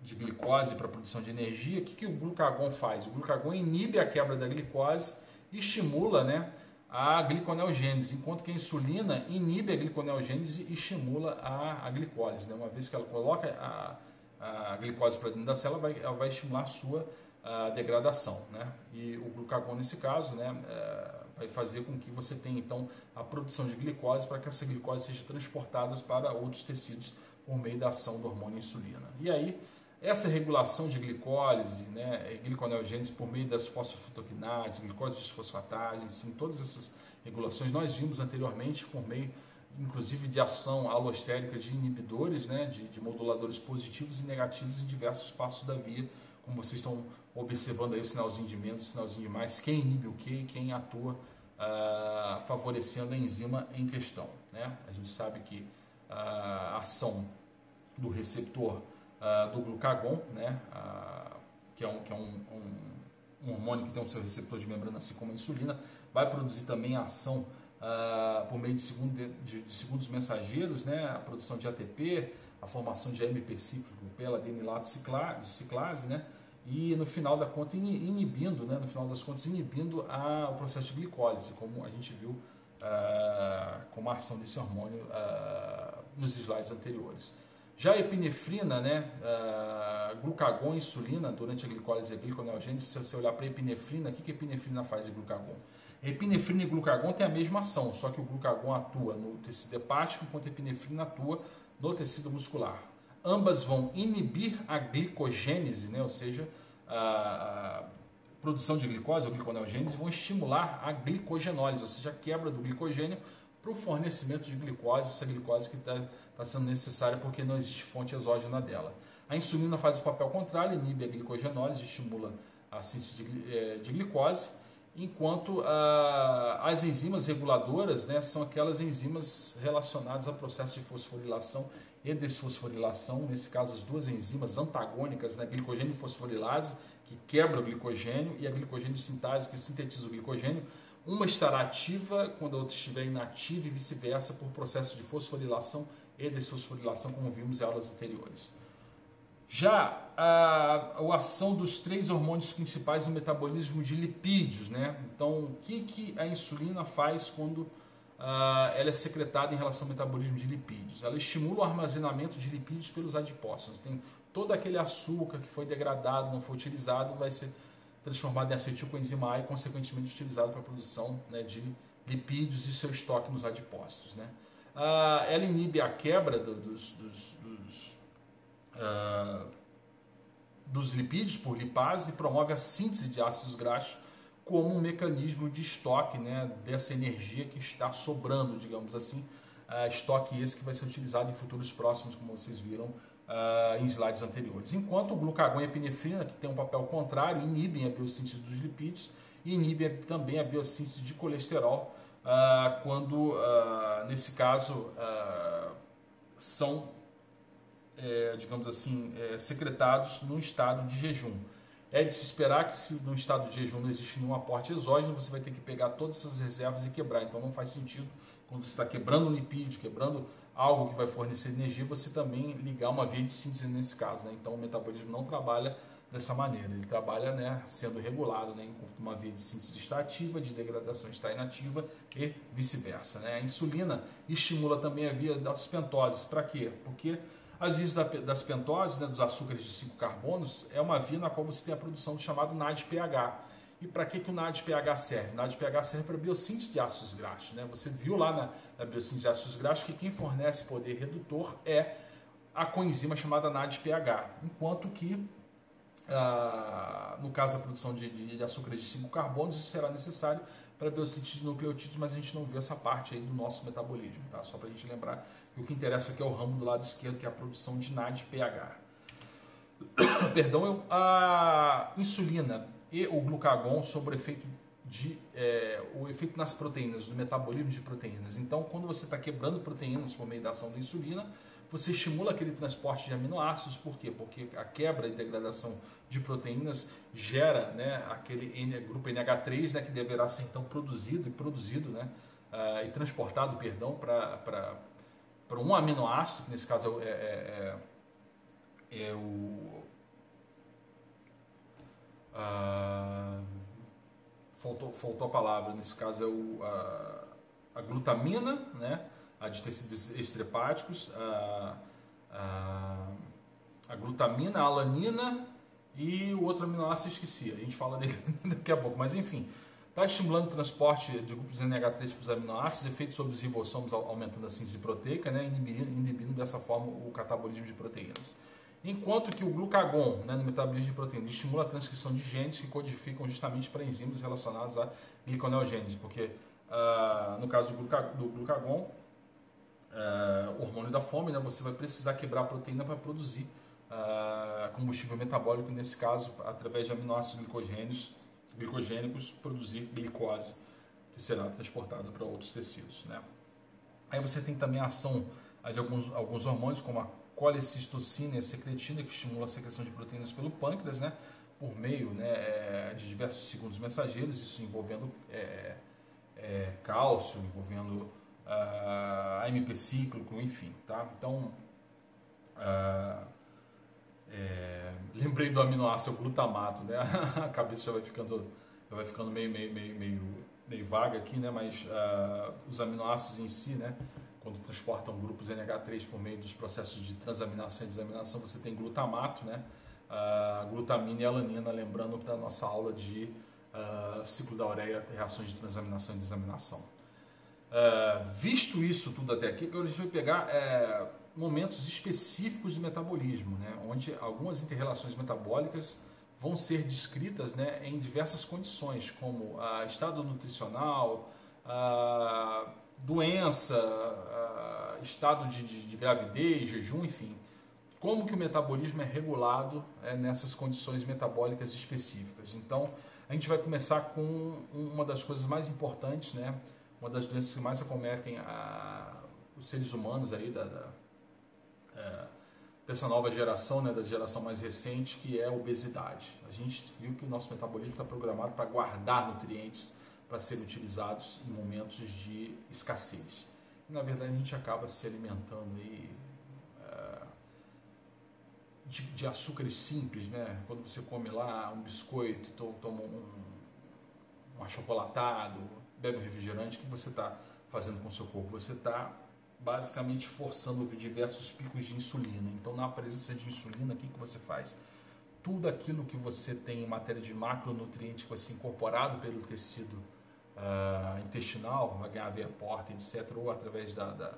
de glicose para a produção de energia, o que, que o glucagon faz? O glucagon inibe a quebra da glicose e estimula né, a gliconeogênese, enquanto que a insulina inibe a gliconeogênese e estimula a, a glicólise. Né? Uma vez que ela coloca a a glicose para dentro da célula, vai, ela vai estimular a sua a degradação. Né? E o glucagon, nesse caso, né, é, vai fazer com que você tenha então a produção de glicose para que essa glicose seja transportada para outros tecidos por meio da ação do hormônio insulina. E aí, essa regulação de glicólise, né, gliconeogênese por meio das fosfofrutoquinases, glicose desfosfatase, sim, todas essas regulações nós vimos anteriormente por meio inclusive de ação alostérica de inibidores, né, de, de, moduladores positivos e negativos em diversos passos da via, como vocês estão observando aí o sinalzinho de menos, o sinalzinho de mais, quem inibe o que e quem atua uh, favorecendo a enzima em questão. Né? A gente sabe que uh, a ação do receptor uh, do glucagon, né, que é, um, que é um, um, um hormônio que tem o seu receptor de membrana, assim como a insulina, vai produzir também a ação uh, por meio de, segundo, de, de, segundos mensageiros, né, a produção de ATP, a formação de AMP cíclico pela adenilato de ciclase, né, e no final da conta inibindo, né, no final das contas inibindo a, o processo de glicólise, como a gente viu uh, como a ação desse hormônio uh, nos slides anteriores. Já a epinefrina, né, uh, glucagon e insulina durante a glicólise e a gliconeogênese, se você olhar para a epinefrina, o que, que a epinefrina faz em glucagon? Epinefrina e glucagon têm a mesma ação, só que o glucagon atua no tecido hepático, enquanto a epinefrina atua no tecido muscular. Ambas vão inibir a glicogênese, né, ou seja, a, a produção de glicose ou gliconeogênese, vão estimular a glicogenólise, ou seja, a quebra do glicogênio para o fornecimento de glicose, essa glicose que está tá sendo necessária porque não existe fonte exógena dela. A insulina faz o papel contrário, inibe a glicogenólise, estimula a síntese de, eh, de glicose, enquanto ah, as enzimas reguladoras né, são aquelas enzimas relacionadas ao processo de fosforilação e desfosforilação, nesse caso as duas enzimas antagônicas, né, glicogênio e fosforilase, que quebra o glicogênio, e a glicogênio sintase, que sintetiza o glicogênio. Uma estará ativa quando a outra estiver inativa e vice-versa por processo de fosforilação e desfosforilação, como vimos em aulas anteriores. Já a, a ação dos três hormônios principais no metabolismo de lipídios, né? Então, o que, que a insulina faz quando ela é secretada em relação ao metabolismo de lipídios? Ela estimula o armazenamento de lipídios pelos adipócitos. Tem todo aquele açúcar que foi degradado, não foi utilizado, vai ser transformado em acetilcoenzima A e, consequentemente, utilizado para a produção né, de lipídios e seu estoque nos adipócitos. Né? Uh, ela inibe a quebra do, dos, dos, dos uh, dos lipídios por lipase e promove a síntese de ácidos graxos como um mecanismo de estoque né, dessa energia que está sobrando, digamos assim, uh, estoque esse que vai ser utilizado em futuros próximos, como vocês viram uh, em slides anteriores. Enquanto o glucagon e a epinefrina, que tem um papel contrário, inibem a biossíntese dos lipídios e inibem também a biossíntese de colesterol, uh, quando, nesse caso, são é, digamos assim, é, secretados num estado de jejum. É de se esperar que se no estado de jejum não existe nenhum aporte exógeno, você vai ter que pegar todas essas reservas e quebrar. Então não faz sentido, quando você está quebrando um lipídio, quebrando algo que vai fornecer energia, você também ligar uma via de síntese nesse caso. Né? Então o metabolismo não trabalha dessa maneira. Ele trabalha né, sendo regulado, né, enquanto uma via de síntese está ativa, de degradação está inativa e vice-versa. Né? A insulina estimula também a via das pentoses. Para quê? Porque as vias das pentoses, né, dos açúcares de 5 carbonos, é uma via na qual você tem a produção do chamado NADPH. E para que, que o NADPH serve? O NADPH serve para biossíntese de ácidos graxos. Né? Você viu lá na, na biossíntese de ácidos graxos que quem fornece poder redutor é a coenzima chamada NADPH, enquanto que ah, no caso da produção de, de, de açúcares de 5 carbonos, isso será necessário para biossíntese de nucleotídeos, mas a gente não viu essa parte aí do nosso metabolismo, tá? Só para a gente lembrar o que interessa aqui é o ramo do lado esquerdo, que é a produção de NADPH. (coughs) Perdão, a insulina e o glucagon sobre o efeito de é, o efeito nas proteínas, do metabolismo de proteínas. Então, quando você está quebrando proteínas por meio da ação da insulina, você estimula aquele transporte de aminoácidos. Por quê? Porque a quebra e degradação de proteínas gera né, aquele grupo NH3 né, que deverá ser então produzido e produzido né, uh, e transportado perdão, para um aminoácido, que nesse caso é, é, é, é o. Uh, faltou, faltou a palavra, nesse caso é o, a, a glutamina, né, a de tecidos estrepáticos, a, a, a glutamina, a alanina e o outro aminoácido esqueci, a gente fala dele (laughs) daqui a pouco, mas enfim. Está estimulando o transporte de grupos NH3 para os aminoácidos, efeitos sobre os ribossomos aumentando a síntese proteica, né, inibindo, inibindo dessa forma o catabolismo de proteínas. Enquanto que o glucagon, né, no metabolismo de proteínas, estimula a transcrição de genes que codificam justamente para enzimas relacionadas à gliconeogênese, porque uh, no caso do, gluca, do glucagon, uh, o hormônio da fome, né, você vai precisar quebrar a proteína para produzir uh, combustível metabólico, nesse caso, através de aminoácidos glicogênios, glicogênicos, produzir glicose, que será transportada para outros tecidos. Né? Aí você tem também a ação de alguns, alguns hormônios, como a colecistocina e a secretina, que estimula a secreção de proteínas pelo pâncreas, né? por meio né, é, de diversos segundos mensageiros, isso envolvendo é, é, cálcio, envolvendo uh, AMP cíclico, enfim. Tá? Então, uh, é, lembrei do aminoácido glutamato, né? (laughs) A cabeça já vai ficando, já vai ficando meio, meio, meio, meio, meio vaga aqui, né? Mas uh, os aminoácidos em si, né? quando transportam grupos NH3 por meio dos processos de transaminação e desaminação, você tem glutamato, né? Uh, glutamina e alanina, lembrando da nossa aula de uh, ciclo da ureia, reações de transaminação e desaminação. Visto isso tudo até aqui, agora a gente vai pegar é, momentos específicos do metabolismo, né? onde algumas interrelações metabólicas vão ser descritas né, em diversas condições, como estado nutricional, doença, estado de, de, de, gravidez, jejum, enfim. Como que o metabolismo é regulado é, nessas condições metabólicas específicas. Então, a gente vai começar com uma das coisas mais importantes, né? uma das doenças que mais acometem a, os seres humanos aí da, da é, dessa nova geração, né, da geração mais recente, que é a obesidade. A gente viu que o nosso metabolismo está programado para guardar nutrientes para serem utilizados em momentos de escassez. E, na verdade, a gente acaba se alimentando aí, uh, de, de, açúcares simples, né? Quando você come lá um biscoito, toma um, um achocolatado, bebe um refrigerante, o que você está fazendo com o seu corpo? Você está basicamente forçando diversos picos de insulina. Então, na presença de insulina, o que, que você faz? Tudo aquilo que você tem em matéria de macronutriente que vai ser incorporado pelo tecido uh, intestinal, vai ganhar via porta, etc., ou através da, da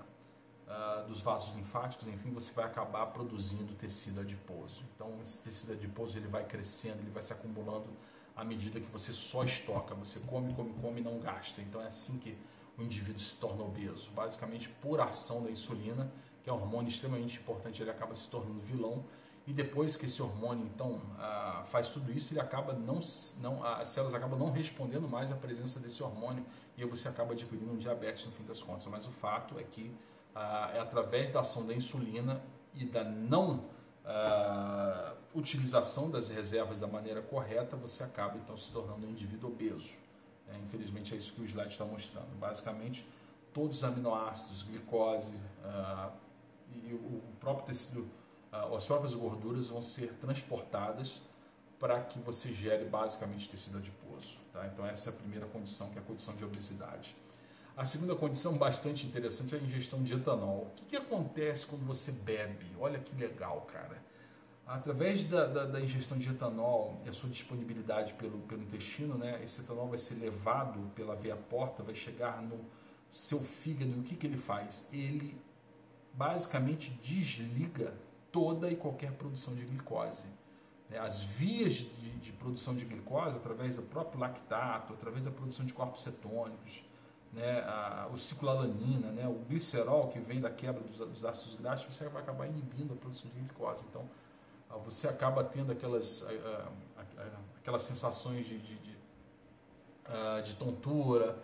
uh, dos vasos linfáticos, enfim, você vai acabar produzindo tecido adiposo. Então, esse tecido adiposo ele vai crescendo, ele vai se acumulando à medida que você só estoca. Você come, come, come e não gasta. Então, é assim que o indivíduo se torna obeso. Basicamente, por ação da insulina, que é um hormônio extremamente importante, ele acaba se tornando vilão e depois que esse hormônio então ah, faz tudo isso, ele acaba não, não, as células acabam não respondendo mais à presença desse hormônio e você acaba adquirindo um diabetes no fim das contas. Mas o fato é que ah, é através da ação da insulina e da não ah, utilização das reservas da maneira correta, você acaba então se tornando um indivíduo obeso. É, infelizmente é isso que o slide está mostrando. Basicamente, todos os aminoácidos, glicose e o próprio tecido ah, as próprias gorduras vão ser transportadas para que você gere basicamente tecido adiposo. Tá? Então essa é a primeira condição, que é a condição de obesidade. A segunda condição bastante interessante é a ingestão de etanol. O que, que acontece quando você bebe? Olha que legal, cara. Através da, da, da, ingestão de etanol e a sua disponibilidade pelo, pelo intestino, né, esse etanol vai ser levado pela via porta, vai chegar no seu fígado. E o que, que ele faz? Ele basicamente desliga toda e qualquer produção de glicose. Né? As vias de, de, produção de glicose, através do próprio lactato, através da produção de corpos cetônicos, né? a, o cicloalanina, né? o glicerol que vem da quebra dos, dos, ácidos graxos, você vai acabar inibindo a produção de glicose. Então, você acaba tendo aquelas, aquelas sensações de, de, de, ah, de tontura,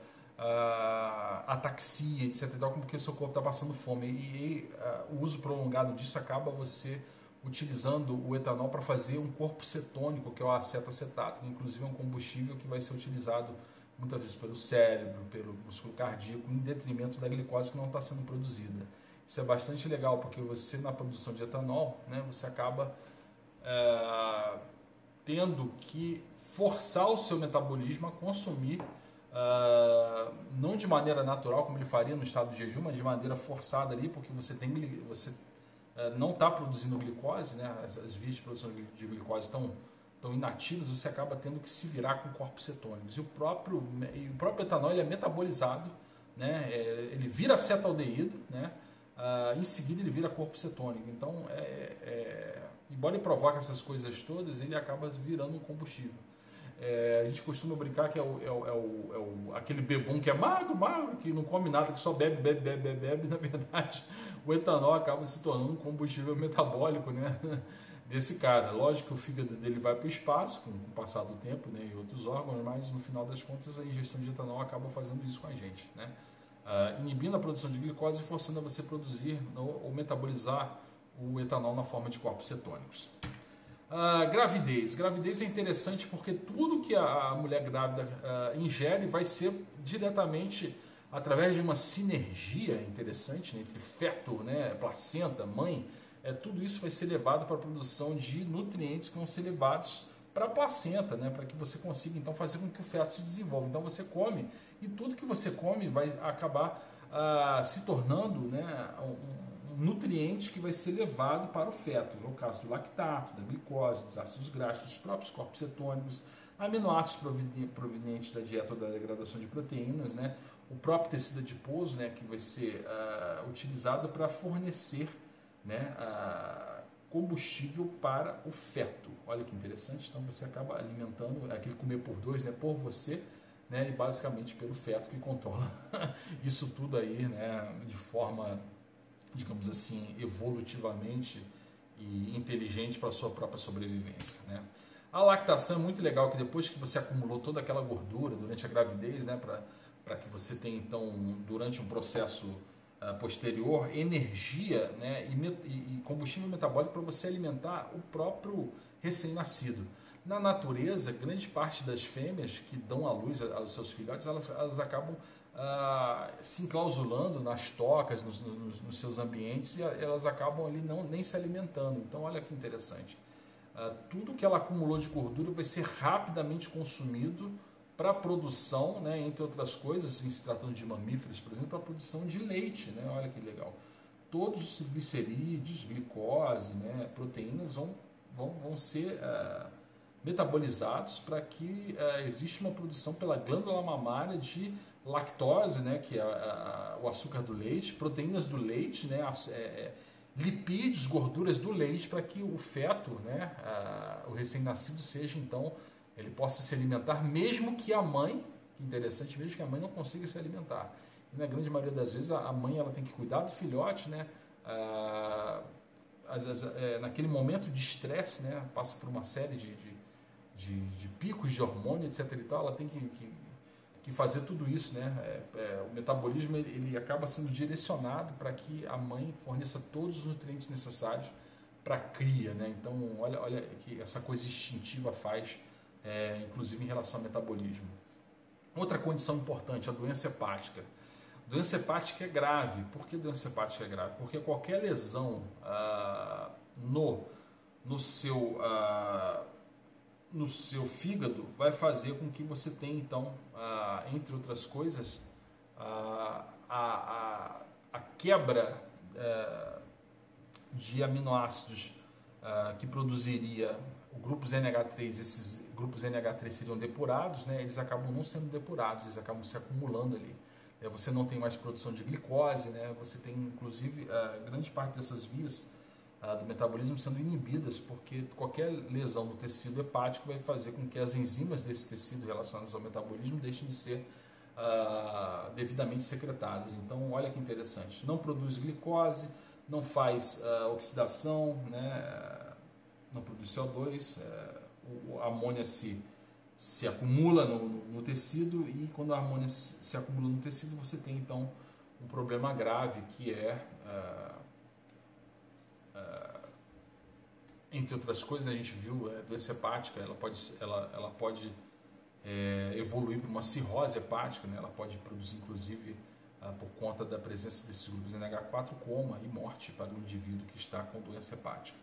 ataxia, etc. porque o seu corpo está passando fome. E, o uso prolongado disso acaba você utilizando o etanol para fazer um corpo cetônico, que é o acetato, que inclusive é um combustível que vai ser utilizado muitas vezes pelo cérebro, pelo músculo cardíaco, em detrimento da glicose que não está sendo produzida. Isso é bastante legal, porque você na produção de etanol, né, você acaba é, tendo que forçar o seu metabolismo a consumir Uh, não de maneira natural, como ele faria no estado de jejum, mas de maneira forçada ali, porque você tem você uh, não está produzindo glicose, né? as, as, vias de produção de glicose estão, estão inativas, você acaba tendo que se virar com corpos cetônicos. E o próprio, e o próprio etanol ele é metabolizado, né? É, ele vira acetaldeído, né? Uh, em seguida ele vira corpo cetônico. Então, é, é, embora ele provoque essas coisas todas, ele acaba virando um combustível. É, a gente costuma brincar que é, o, é, o, é, o, é o, aquele bebum que é magro, magro, que não come nada, que só bebe, bebe, bebe, bebe, bebe. Na verdade, (laughs) o etanol acaba se tornando um combustível metabólico né, (laughs) desse cara. Lógico que o fígado dele vai para o espaço com, o passar do tempo né, e outros órgãos, mas no final das contas a ingestão de etanol acaba fazendo isso com a gente. Né? Uh, inibindo a produção de glicose e forçando a você produzir ou, ou metabolizar o etanol na forma de corpos cetônicos. Uh, gravidez. Gravidez é interessante porque tudo que a, mulher grávida uh, ingere vai ser diretamente através de uma sinergia interessante né, entre feto, né, placenta, mãe. É, tudo isso vai ser levado para a produção de nutrientes que vão ser levados para a placenta, né, para que você consiga então fazer com que o feto se desenvolva. Então você come e tudo que você come vai acabar ah, se tornando né, um, nutriente que vai ser levado para o feto. É o caso do lactato, da glicose, dos ácidos graxos, dos próprios corpos cetônicos, aminoácidos provenientes da dieta ou da degradação de proteínas, né, o próprio tecido adiposo, né, que vai ser ah, utilizado para fornecer né, combustível para o feto. Olha que interessante. Então você acaba alimentando aquele comer por dois, né, por você né, e basicamente pelo feto que controla (laughs) isso tudo aí, né, de forma, digamos assim, evolutivamente e inteligente para a sua própria sobrevivência, né. A lactação é muito legal que depois que você acumulou toda aquela gordura durante a gravidez, né, para que você tenha então durante um processo uh, posterior energia, né, e, e combustível metabólico para você alimentar o próprio recém-nascido. Na natureza, grande parte das fêmeas que dão à luz aos seus filhotes, elas, elas acabam ah, se enclausulando nas tocas, nos, nos, nos, seus ambientes, e elas acabam ali não, nem se alimentando. Então, olha que interessante. Ah, tudo que ela acumulou de gordura vai ser rapidamente consumido para produção, né, entre outras coisas, em se tratando de mamíferos, por exemplo, para produção de leite. Né? Olha que legal. Todos os glicerídeos, glicose, né, proteínas vão, vão, vão ser. Ah, metabolizados para que exista uma produção pela glândula mamária de lactose, né, que é a, a, o açúcar do leite, proteínas do leite, né, é, é, lipídios, gorduras do leite, para que o feto, né, a, o recém-nascido seja então ele possa se alimentar, mesmo que a mãe, interessante, mesmo que a mãe não consiga se alimentar. E na grande maioria das vezes a, mãe ela tem que cuidar do filhote, né, às vezes, é, naquele momento de estresse, né, passa por uma série de, de de, de picos de hormônio, etc. E tal, ela tem que, que, que fazer tudo isso. Né? É, é, o metabolismo ele, ele acaba sendo direcionado para que a mãe forneça todos os nutrientes necessários para a cria. Né? Então, olha, olha que essa coisa instintiva faz, é, inclusive em relação ao metabolismo. Outra condição importante, a doença hepática. Doença hepática é grave. Por que doença hepática é grave? Porque qualquer lesão ah, no, no seu ah, no seu fígado vai fazer com que você tenha, então, entre outras coisas, a, a, a, quebra eh, de aminoácidos ah, que produziria o grupo NH3, esses grupos NH3 seriam depurados, né, eles acabam não sendo depurados, eles acabam se acumulando ali. Eh, você não tem mais produção de glicose, né, você tem, inclusive, grande parte dessas vias do metabolismo sendo inibidas, porque qualquer lesão do tecido hepático vai fazer com que as enzimas desse tecido relacionadas ao metabolismo deixem de ser uh, devidamente secretadas. Então, olha que interessante. Não produz glicose, não faz uh, oxidação, né? não produz CO2, uh, a amônia se, se acumula no, no, tecido e quando a amônia se, se, acumula no tecido, você tem então um problema grave que é entre outras coisas, né, a gente viu a é, doença hepática, ela pode, ela, ela pode é, evoluir para uma cirrose hepática, né, ela pode produzir, inclusive, ah, por conta da presença desses grupos NH4, coma e morte para o indivíduo que está com doença hepática.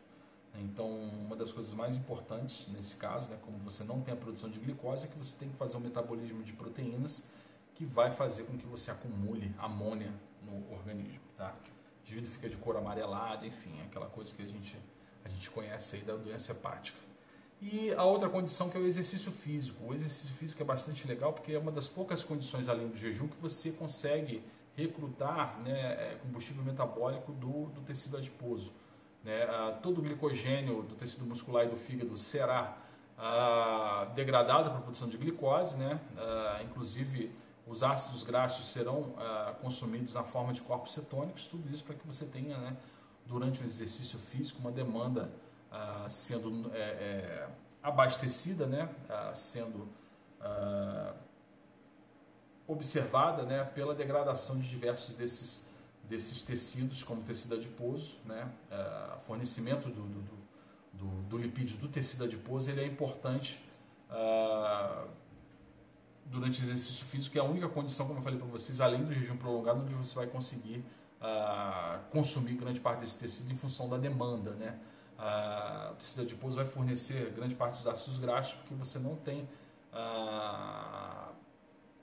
Então, uma das coisas mais importantes nesse caso, né, como você não tem a produção de glicose, é que você tem que fazer um metabolismo de proteínas que vai fazer com que você acumule amônia no organismo. Tá? O indivíduo fica de cor amarelada, enfim, aquela coisa que a gente a gente conhece aí da doença hepática. E a outra condição que é o exercício físico. O exercício físico é bastante legal porque é uma das poucas condições além do jejum que você consegue recrutar né, é, combustível metabólico do, do tecido adiposo. Né? Ah, todo o glicogênio do tecido muscular e do fígado será ah, degradado para a produção de glicose, né? Ah, inclusive os ácidos graxos serão ah, consumidos na forma de corpos cetônicos, tudo isso para que você tenha né, durante o exercício físico, uma demanda ah, sendo é, é, abastecida, né, ah, sendo observada né, pela degradação de diversos desses, desses tecidos, como tecido adiposo, né, fornecimento do, do, do, do, lipídio do tecido adiposo, ele é importante durante exercício físico, que é a única condição, como eu falei para vocês, além do jejum prolongado, onde você vai conseguir consumir grande parte desse tecido em função da demanda. Né? o tecido adiposo vai fornecer grande parte dos ácidos graxos porque você não tem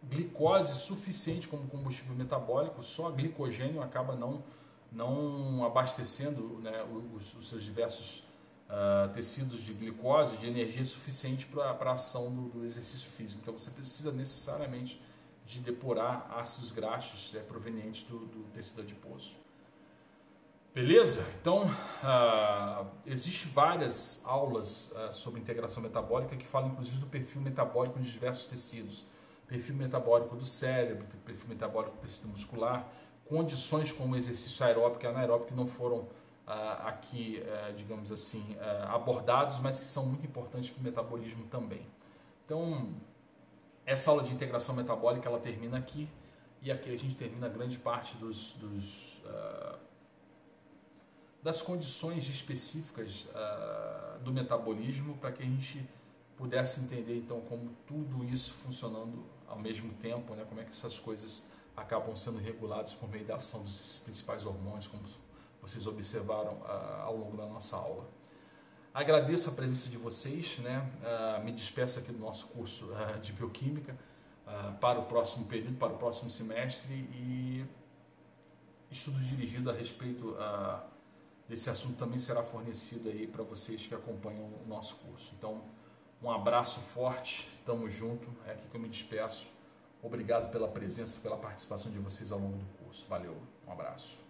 glicose suficiente como combustível metabólico, só glicogênio acaba não, não abastecendo né, os, os, seus diversos uh, tecidos de glicose, de energia suficiente para a ação do, do, exercício físico. Então você precisa necessariamente de depurar ácidos graxos é, provenientes do, do tecido adiposo. Beleza? Então, uh, várias aulas uh, sobre integração metabólica que falam inclusive do perfil metabólico de diversos tecidos. Perfil metabólico do cérebro, perfil metabólico do tecido muscular, condições como exercício aeróbico e anaeróbico que não foram uh, aqui, digamos assim, abordados, mas que são muito importantes para o metabolismo também. Então, essa aula de integração metabólica ela termina aqui e aqui a gente termina grande parte dos, dos das condições específicas uh, do metabolismo para que a gente pudesse entender então como tudo isso funcionando ao mesmo tempo, né, como é que essas coisas acabam sendo reguladas por meio da ação dos principais hormônios, como vocês observaram uh, ao longo da nossa aula. Agradeço a presença de vocês, né? Uh, me despeço aqui do nosso curso de bioquímica para o próximo período, para o próximo semestre e estudo dirigido a respeito desse assunto também será fornecido aí para vocês que acompanham o nosso curso. Então, um abraço forte, tamo junto, é aqui que eu me despeço. Obrigado pela presença, pela participação de vocês ao longo do curso. Valeu, um abraço.